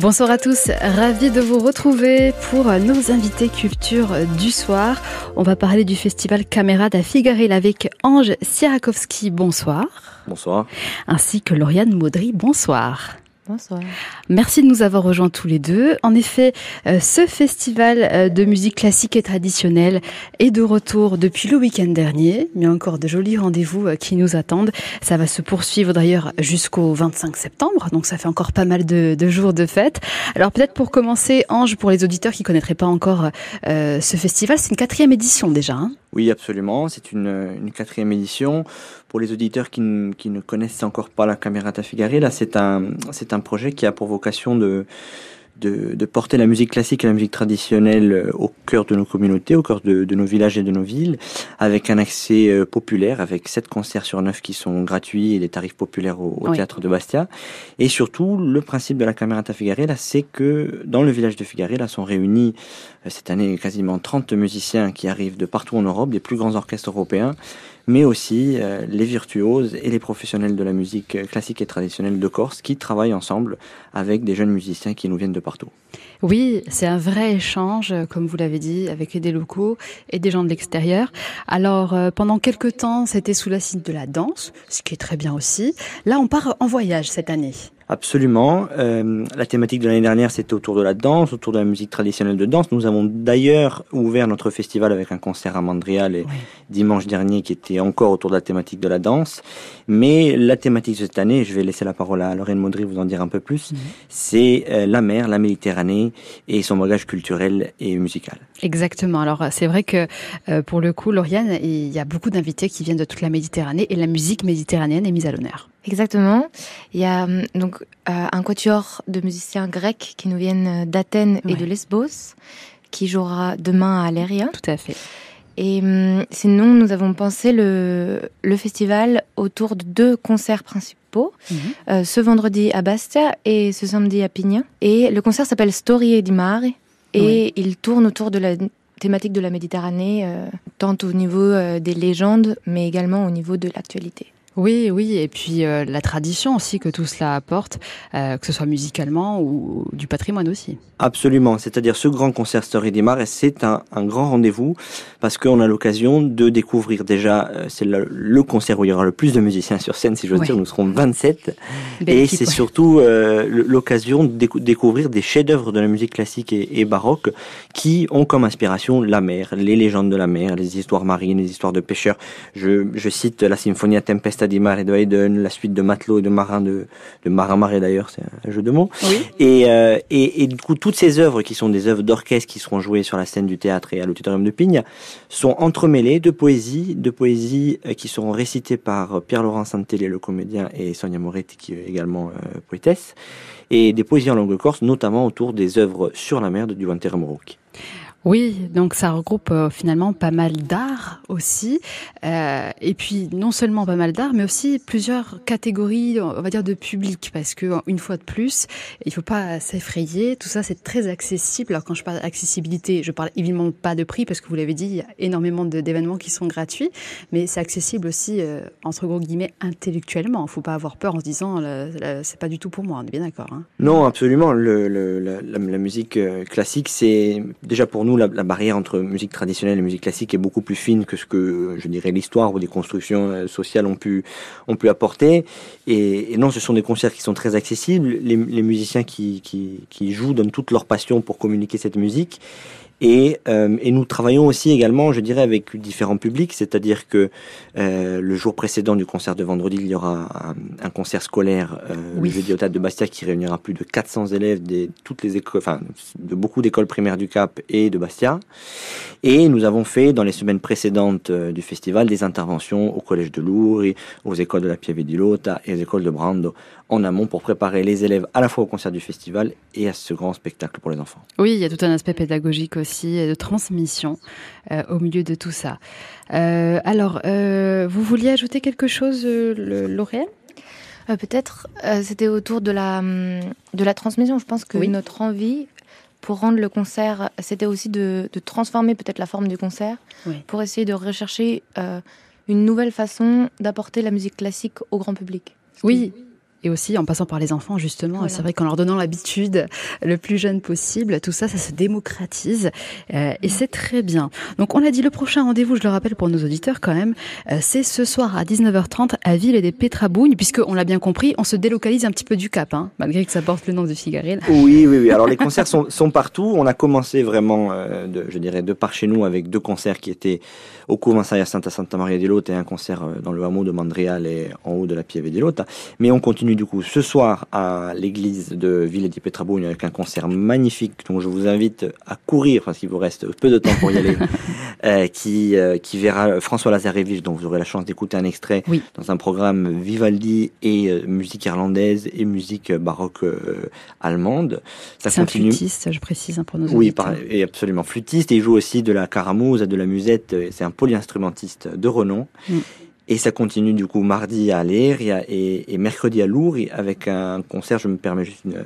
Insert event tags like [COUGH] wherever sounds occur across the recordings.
Bonsoir à tous, ravi de vous retrouver pour nos invités culture du soir. On va parler du festival Caméra da Figaril avec Ange Sirakowski, bonsoir. Bonsoir. Ainsi que Lauriane Maudry, bonsoir. Bonsoir. Merci de nous avoir rejoints tous les deux. En effet, euh, ce festival euh, de musique classique et traditionnelle est de retour depuis le week-end dernier, mais encore de jolis rendez-vous euh, qui nous attendent. Ça va se poursuivre d'ailleurs jusqu'au 25 septembre, donc ça fait encore pas mal de, jours de fête. Alors peut-être pour commencer, Ange, pour les auditeurs qui connaîtraient pas encore ce festival, c'est une quatrième édition déjà. Hein oui, absolument. C'est une, quatrième édition. Pour les auditeurs qui, qui ne connaissent encore pas la Camerata Figari, là, c'est un, c'est un projet qui a pour vocation de, de, de, porter la musique classique et la musique traditionnelle au cœur de nos communautés, au cœur de, de nos villages et de nos villes, avec un accès euh, populaire, avec sept concerts sur neuf qui sont gratuits et des tarifs populaires au, au oui. théâtre de Bastia. Et surtout, le principe de la Camerata Figari, là, c'est que dans le village de Figari, là, sont réunis euh, cette année quasiment 30 musiciens qui arrivent de partout en Europe, des plus grands orchestres européens, mais aussi euh, les virtuoses et les professionnels de la musique classique et traditionnelle de Corse qui travaillent ensemble avec des jeunes musiciens qui nous viennent de partout. Oui, c'est un vrai échange, comme vous l'avez dit, avec des locaux et des gens de l'extérieur. Alors, euh, pendant quelques temps, c'était sous la signe de la danse, ce qui est très bien aussi. Là, on part en voyage cette année. Absolument. Euh, la thématique de l'année dernière, c'était autour de la danse, autour de la musique traditionnelle de danse. Nous avons d'ailleurs ouvert notre festival avec un concert à Mandrial et oui. dimanche dernier qui était encore autour de la thématique de la danse. Mais la thématique de cette année, je vais laisser la parole à Lorraine Maudry vous en dire un peu plus, mmh. c'est euh, la mer, la Méditerranée et son bagage culturel et musical. Exactement. Alors c'est vrai que euh, pour le coup, Lauriane, il y a beaucoup d'invités qui viennent de toute la Méditerranée et la musique méditerranéenne est mise à l'honneur. Exactement. Il y a donc euh, un quatuor de musiciens grecs qui nous viennent d'Athènes ouais. et de Lesbos, qui jouera demain à Léria. Tout à fait. Et hum, sinon, nous avons pensé le, le festival autour de deux concerts principaux. Euh, ce vendredi à Bastia et ce samedi à Pigna. Et le concert s'appelle Storie di Mare. Et oui. il tourne autour de la thématique de la Méditerranée, euh, tant au niveau euh, des légendes, mais également au niveau de l'actualité. Oui, oui, et puis euh, la tradition aussi que tout cela apporte, euh, que ce soit musicalement ou, du patrimoine aussi. Absolument, c'est-à-dire ce grand concert Story des Mares, c'est un, un, grand rendez-vous parce qu'on a l'occasion de découvrir déjà, euh, c'est le, le, concert où il y aura le plus de musiciens sur scène, si j'ose oui. dire, nous serons 27, Belle et c'est ouais. surtout l'occasion de décou découvrir des chefs-d'œuvre de la musique classique et, et, baroque qui ont comme inspiration la mer, les légendes de la mer, les histoires marines, les histoires de pêcheurs. Je, je cite la Symphonia Tempesta de Haydn, la suite de Matelot et de Marin de, de Marin Marais d'ailleurs, c'est un jeu de mots. Oui. Et, euh, et, et, du coup, toutes ces œuvres qui sont des œuvres d'orchestre qui seront jouées sur la scène du théâtre et à l'auditorium de Pigne sont entremêlées de poésie, de poésie euh, qui seront récitées par Pierre-Laurent Santelli, le comédien, et Sonia Moretti, qui est également euh, poétesse, et des poésies en langue corse, notamment autour des œuvres sur la mer de Duante Moroki. Oui, donc ça regroupe euh, finalement pas mal d'art aussi, euh, et puis non seulement pas mal d'art, mais aussi plusieurs catégories, on va dire de public, parce que une fois de plus, il faut pas s'effrayer. Tout ça, c'est très accessible. Alors quand je parle d'accessibilité, je parle évidemment pas de prix, parce que vous l'avez dit, il y a énormément d'événements qui sont gratuits, mais c'est accessible aussi euh, entre gros guillemets intellectuellement. Il faut pas avoir peur en se disant c'est pas du tout pour moi. On est bien d'accord. Hein non, absolument. La, musique classique, c'est déjà pour nous nous, la, barrière entre musique traditionnelle et musique classique est beaucoup plus fine que ce que, je dirais, l'histoire ou des constructions sociales ont pu, ont pu apporter. Et, non, ce sont des concerts qui sont très accessibles. Les, musiciens qui, qui jouent donnent toute leur passion pour communiquer cette musique. Et, euh, et, nous travaillons aussi également, je dirais, avec différents publics, c'est-à-dire que euh, le jour précédent du concert de vendredi, il y aura un, un concert scolaire euh, oui. le jeudi au Théâtre de Bastia qui réunira plus de 400 élèves de toutes les écoles, enfin de beaucoup d'écoles primaires du Cap et de Bastia. Et nous avons fait dans les semaines précédentes euh, du festival des interventions au collège de Lourdes, aux écoles de la Pieve di Lota et aux écoles de Brando en amont pour préparer les élèves à la fois au concert du festival et à ce grand spectacle pour les enfants. Oui, il y a tout un aspect pédagogique aussi et de transmission euh, au milieu de tout ça. Euh, alors, euh, vous vouliez ajouter quelque chose, euh, Lauriane Peut-être, c'était autour de la, de la transmission. Je pense que oui. notre envie pour rendre le concert, c'était aussi de, de transformer peut-être la forme du concert, oui. pour essayer de rechercher une nouvelle façon d'apporter la musique classique au grand public. Oui, et aussi en passant par les enfants justement. C'est vrai qu'en leur donnant l'habitude le plus jeune possible, tout ça, ça se démocratise euh, et c'est très bien. Donc on a dit le prochain rendez-vous, je le rappelle pour nos auditeurs quand même, euh, c'est ce soir à 19h30 à Ville et des Pétrabougne, puisque on l'a bien compris, on se délocalise un petit peu du Cap, hein, malgré que ça porte le nom de Figaril. Oui, oui, oui. Alors les concerts sont, sont partout. On a commencé vraiment, euh, de, je dirais, de par chez nous avec deux concerts qui étaient au couvent Saint Santa Santa Maria di Lota et un concert dans le hameau de Mandrial et en haut de la Pieve di Lota. Mais on continue du coup ce soir à l'église de Ville di Petrabogne avec un concert magnifique dont je vous invite à courir parce qu'il vous reste peu de temps pour y aller, [LAUGHS] euh, qui, euh, qui verra François Lazarevich dont vous aurez la chance d'écouter un extrait Oui. dans un programme Vivaldi et euh, musique irlandaise et musique baroque allemande. Ça C'est un continue. flûtiste, je précise hein, pour nos Oui, par- et absolument flûtiste. Et il joue aussi de la caramouze, de la musette. C'est un polyinstrumentiste de renom. Mm. Et ça continue du coup mardi à Léria et, et mercredi à Lourdes avec un concert. Je me permets juste une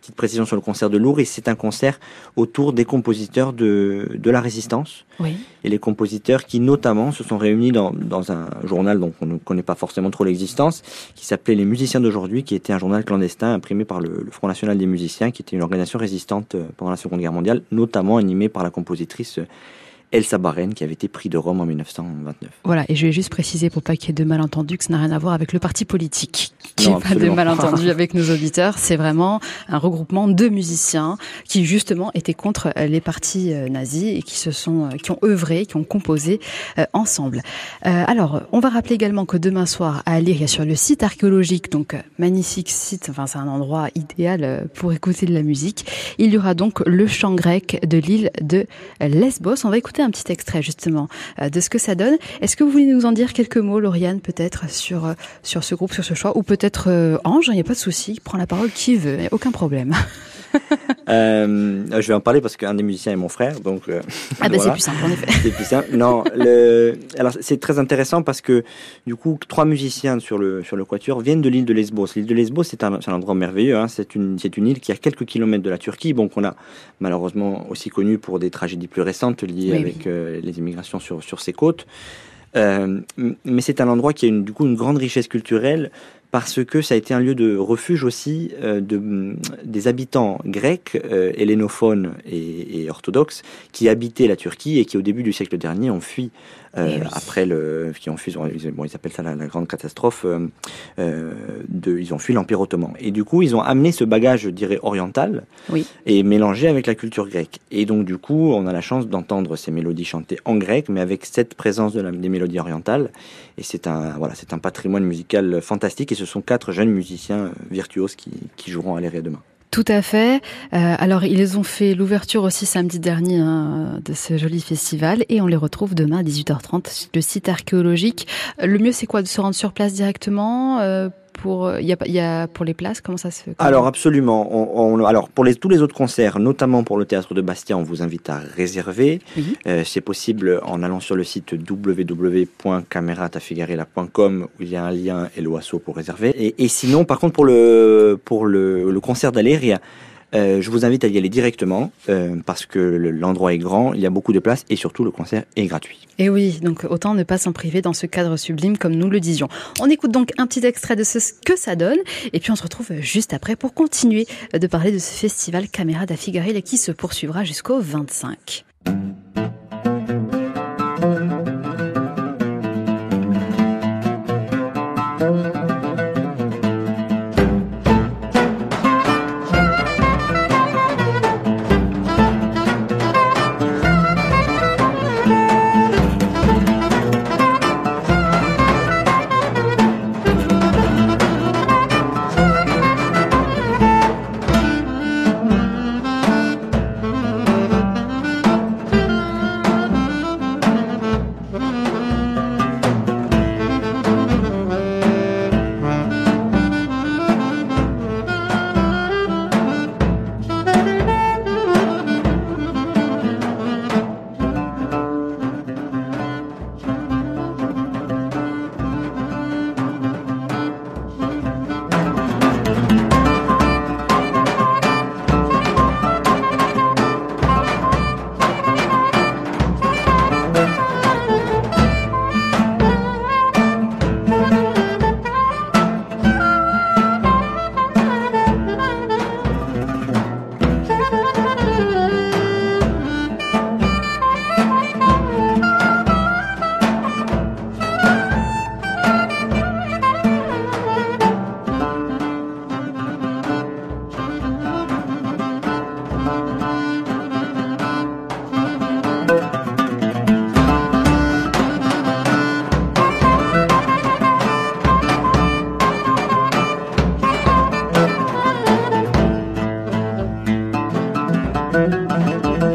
petite précision sur le concert de Lourdes. C'est un concert autour des compositeurs de, de la résistance Oui. et les compositeurs qui notamment se sont réunis dans, dans un journal dont on ne connaît pas forcément trop l'existence, qui s'appelait Les Musiciens d'aujourd'hui, qui était un journal clandestin imprimé par le, le Front National des Musiciens, qui était une organisation résistante euh, pendant la Seconde Guerre mondiale, notamment animée par la compositrice Elsa Baren, qui avait été prix de Rome en 1929. Voilà, et je vais juste préciser pour pas qu'il y ait de malentendus que ça n'a rien à voir avec le parti politique. Qu'il n'y ait pas de malentendus avec nos auditeurs. C'est vraiment un regroupement de musiciens qui justement étaient contre euh, les partis euh, nazis et qui se sont, euh, qui ont œuvré, qui ont composé euh, ensemble. Euh, alors, on va rappeler également que demain soir à Lire, il y a sur le site archéologique, donc magnifique site, enfin c'est un endroit idéal pour écouter de la musique. Il y aura donc le chant grec de l'île de Lesbos. On va écouter un petit extrait justement euh, de ce que ça donne. Est-ce que vous voulez nous en dire quelques mots, Lauriane, peut-être sur euh, sur ce groupe, sur ce choix, ou peut-être euh, Ange Il n'y a pas de souci, prend la parole qui veut, aucun problème. [LAUGHS] Euh, je vais en parler parce qu'un des musiciens est mon frère, donc euh, Ah bah c'est plus simple en effet. C'est plus simple. Non, le... alors c'est très intéressant parce que du coup, trois musiciens sur le sur le quatuor viennent de l'île de Lesbos. L'île de Lesbos, c'est un, un endroit merveilleux. Hein. C'est une c'est une île qui a quelques kilomètres de la Turquie, bon qu'on a malheureusement aussi connu pour des tragédies plus récentes liées Oui, avec oui. euh, les immigrations sur sur ses côtes. Mais c'est un endroit qui a une, du coup une grande richesse culturelle parce que ça a été un lieu de refuge aussi euh, de, des habitants grecs, euh, hellénophones et, et orthodoxes qui habitaient la Turquie et qui au début du siècle dernier ont fui euh, Eh oui. après le qui ont fui ils- bon ils appellent ça la, la grande catastrophe euh, de ils ont fui l'empire ottoman et du coup ils ont amené ce bagage je dirais oriental Oui. et mélangé avec la culture grecque et donc du coup on a la chance d'entendre ces mélodies chantées en grec mais avec cette présence de la, des mélodies orientales et c'est un voilà c'est un patrimoine musical fantastique et ce sont quatre jeunes musiciens euh, virtuoses qui, joueront à l'Aéria demain Tout à fait. Euh, alors, ils ont fait l'ouverture aussi samedi dernier hein, de ce joli festival et on les retrouve demain à 18h30 sur le site archéologique. Euh, Le mieux, c'est quoi? De se rendre sur place directement? Pour, il y a, pas- il y a pour les places Comment ça se fait? Alors absolument. On, on- alors pour les, tous les autres concerts, notamment pour le théâtre de Bastia, on vous invite à réserver. Euh, c'est possible en allant sur le site www.cameratafigarella.com où il y a un lien et l'oiseau pour réserver. Et, et sinon, par contre, pour le pour le, le concert d'Aléria, euh, je vous invite à y aller directement euh, parce que le- l'endroit est grand, il y a beaucoup de place et surtout le concert est gratuit. Et oui, donc autant ne pas s'en priver dans ce cadre sublime comme nous le disions. On écoute donc un petit extrait de ce que ça donne et puis on se retrouve juste après pour continuer de parler de ce festival Caméra da qui se poursuivra jusqu'au 25. Música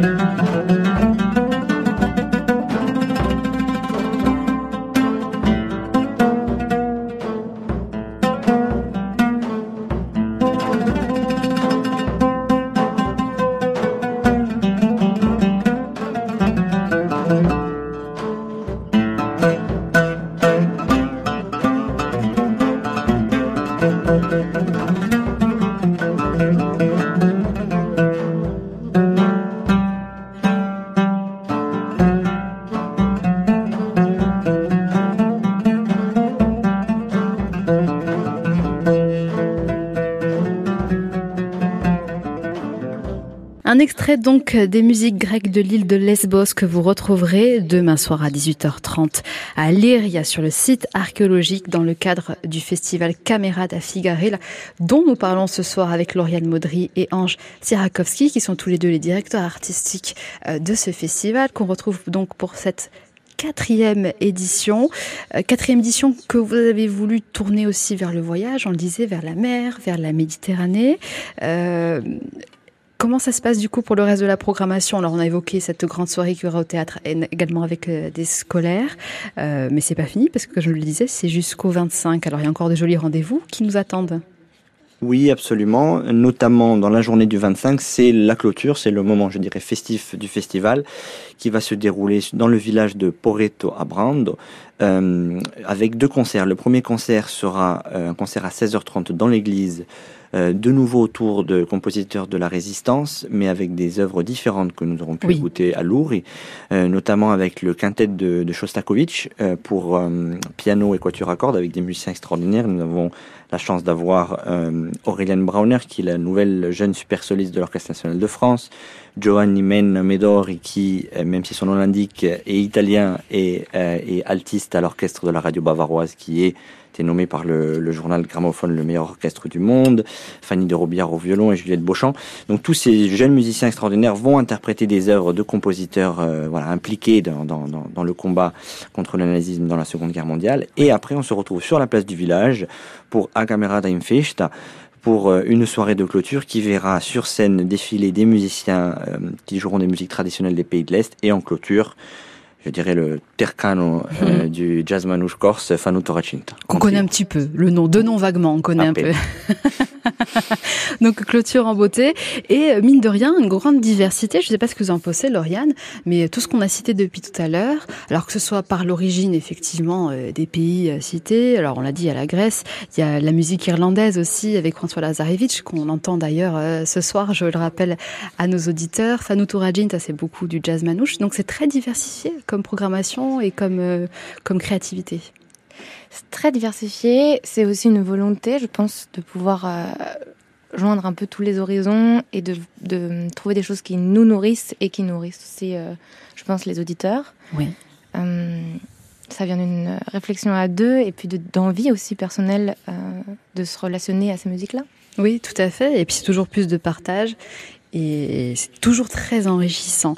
Un extrait donc des musiques grecques de l'île de Lesbos que vous retrouverez demain soir à 18h30 à Lyria sur le site archéologique dans le cadre du festival Caméra da Figarella dont nous parlons ce soir avec Lauriane Maudry et Ange Sirakowski qui sont tous les deux les directeurs artistiques euh, de ce festival qu'on retrouve donc pour cette quatrième édition. Euh, quatrième édition que vous avez voulu tourner aussi vers le voyage, on le disait, vers la mer, vers la Méditerranée. Euh, Comment ça se passe du coup pour le reste de la programmation? Alors on a évoqué cette grande soirée qui aura au théâtre également avec euh, des scolaires, euh, mais c'est pas fini parce que comme je le disais, c'est jusqu'au 25. Alors il y a encore de jolis rendez-vous qui nous attendent. Oui, absolument. Notamment dans la journée du 25, c'est la clôture, c'est le moment, je dirais, festif du festival qui va se dérouler dans le village de Poreto à Brando euh, avec deux concerts. Le premier concert sera euh, un concert à 16h30 dans l'église euh, de nouveau autour de compositeurs de la résistance, mais avec des œuvres différentes que nous aurons pu Oui. écouter à Lourdes, euh, notamment avec le quintet de, de Shostakovich euh, pour piano et quatuor à cordes avec des musiciens extraordinaires. Nous avons la chance d'avoir Aurélien Brauner, qui est la nouvelle jeune super soliste de l'Orchestre national de France, Giovanni Men Medori, qui, même si son nom l'indique, est italien et, et altiste à l'orchestre de la radio bavaroise, qui est été nommé par le, journal Gramophone le meilleur orchestre du monde, Fanny de Robillard au violon et Juliette Beauchamp. Donc tous ces jeunes musiciens extraordinaires vont interpréter des œuvres de compositeurs euh, voilà, impliqués dans, le combat contre le nazisme dans la Seconde Guerre mondiale. Et après, on se retrouve sur la place du village pour A Camerata in Festa, pour euh, une soirée de clôture qui verra sur scène défiler des musiciens euh, qui joueront des musiques traditionnelles des pays de l'Est et en clôture, je dirais le tercano euh, du jazz manouche corse Fanu Toracinta. Qu'on connaît un petit peu, le nom, deux noms vaguement, on connaît À un peine. peu. [LAUGHS] [LAUGHS] Donc clôture en beauté et euh, mine de rien une grande diversité. Je ne sais pas ce que vous en pensez, Lauriane, mais tout ce qu'on a cité depuis tout à l'heure, alors que ce soit par l'origine effectivement euh, des pays euh, cités. Alors on l'a dit, a la Grèce, il y a la musique irlandaise aussi avec François Lazarevich qu'on entend d'ailleurs euh, ce soir. Je le rappelle à nos auditeurs. Fanou Tourajin, ça c'est beaucoup du jazz manouche. Donc c'est très diversifié comme programmation et comme euh, comme créativité. C'est très diversifié. C'est aussi une volonté, je pense, de pouvoir euh, joindre un peu tous les horizons et de, de trouver des choses qui nous nourrissent et qui nourrissent aussi, euh, je pense, les auditeurs. Oui. Euh, ça vient d'une réflexion à deux et puis de- d'envie aussi personnelle de se relationner à ces musiques-là. Oui, tout à fait. Et puis c'est toujours plus de partage et c'est toujours très enrichissant.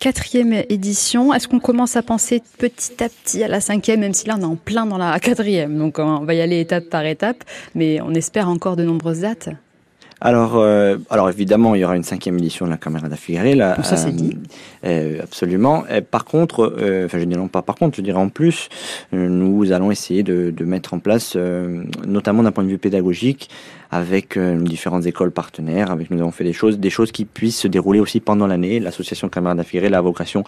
Quatrième édition, est-ce qu'on commence à penser petit à petit à la cinquième, même si là on est en plein dans la quatrième, donc on va y aller étape par étape, mais on espère encore de nombreuses dates. Alors, euh, alors évidemment, il y aura une cinquième édition de la Caméra da. Bon, ça, c'est dit. euh, absolument. Euh, par contre, euh, enfin, je dirais non pas par contre, je dirais en plus, euh, nous allons essayer de, de mettre en place, euh, notamment d'un point de vue pédagogique, avec euh, différentes écoles partenaires. Avec nous avons fait des choses, des choses qui puissent se dérouler aussi pendant l'année. L'association Caméra da Figuerella a vocation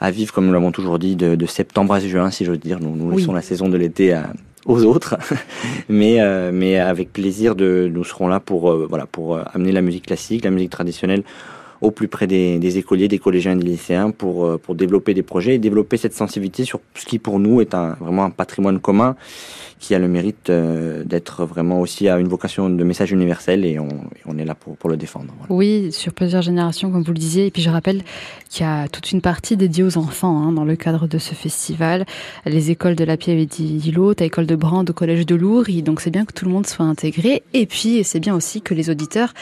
à vivre, comme nous l'avons toujours dit, de, de septembre à juin, si j'ose dire. Nous, nous Oui. laissons la saison de l'été à aux autres, [LAUGHS] mais euh, mais avec plaisir de nous serons là pour euh, voilà pour euh, amener la musique classique, la musique traditionnelle au plus près des, écoliers, des collégiens et des lycéens pour euh, pour développer des projets et développer cette sensibilité sur ce qui pour nous est un vraiment un patrimoine commun qui a le mérite euh, d'être vraiment aussi à une vocation de message universel et on, on est là pour pour le défendre. Oui, sur plusieurs générations, comme vous le disiez. Et puis je rappelle qu'il y a toute une partie dédiée aux enfants hein, dans le cadre de ce festival. Les écoles de la Piève et d'Îlot, à l'école de Brande, au collège de Lourdes. Donc c'est bien que tout le monde soit intégré. Et puis c'est bien aussi que les auditeurs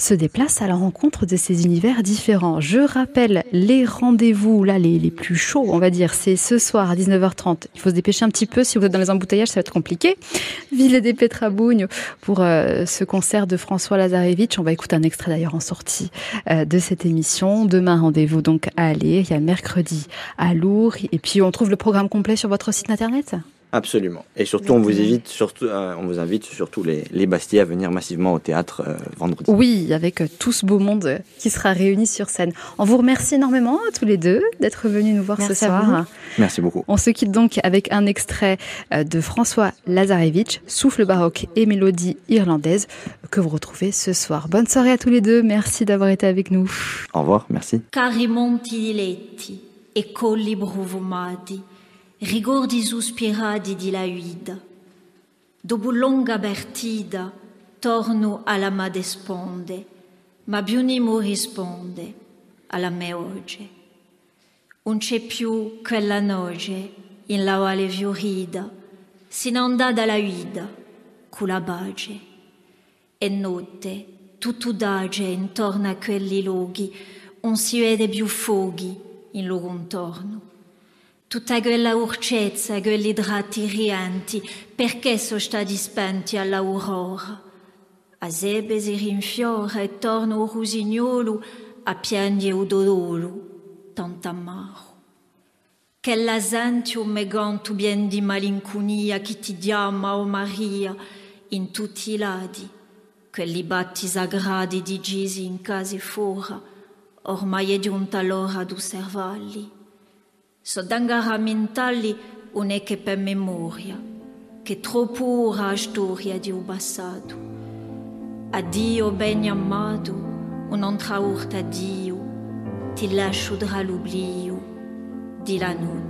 se déplace à la rencontre de ces univers différents. Je rappelle les rendez-vous, là, les, les plus chauds, on va dire, c'est ce soir à 19h30. Il faut se dépêcher un petit peu. Si vous êtes dans les embouteillages, ça va être compliqué. [LAUGHS] Ville des Petrabougne pour euh, ce concert de François Lazarevitch. On va écouter un extrait d'ailleurs en sortie euh, de cette émission. Demain, rendez-vous donc à aller. Il y a mercredi à Lourdes. Et puis, on trouve le programme complet sur votre site internet? Absolument. Et surtout, on vous invite surtout, euh, on vous invite surtout les, les Bastiers à venir massivement au théâtre euh, vendredi. Oui, avec euh, tout ce beau monde qui sera réuni sur scène. On vous remercie énormément tous les deux d'être venus nous voir Merci ce soir. Merci beaucoup. On se quitte donc avec un extrait de François Lazarevitch, Souffle baroque et mélodie irlandaise, que vous retrouvez ce soir. Bonne soirée à tous les deux. Merci d'avoir été avec nous. Au revoir. Merci. Cari monti di letti e colli bruvumati, rigordi sospirati di la guida. Dopo longa bertida, torno alla ma desponde, ma Bionimo risponde alla me oggi. Non c'è più quella noce in la quale fiorida si non dà dalla guida, con la bace. E notte, tutto dage intorno a quelli luoghi, non si vede più fuochi in loro intorno. Tutta quella urcezza, quegli drati rianti, perché sono stati spenti all'aurora? A sebe si rinfiora e torna o rusignolo a piangere o dolore, tanto amaro. Che l'asentio meganto bien di malinconia che ti chiama, o Maria, in tutti i lati, quelli batti sagradi di Gisi in casa e fuori, ormai è giunta l'ora d'osservarli. So dangara mentali non è che per memoria, che troppo ora storia di un passato. Addio ben amato, un'altra urta Dio, ti lascio tra l'oblio di la notte.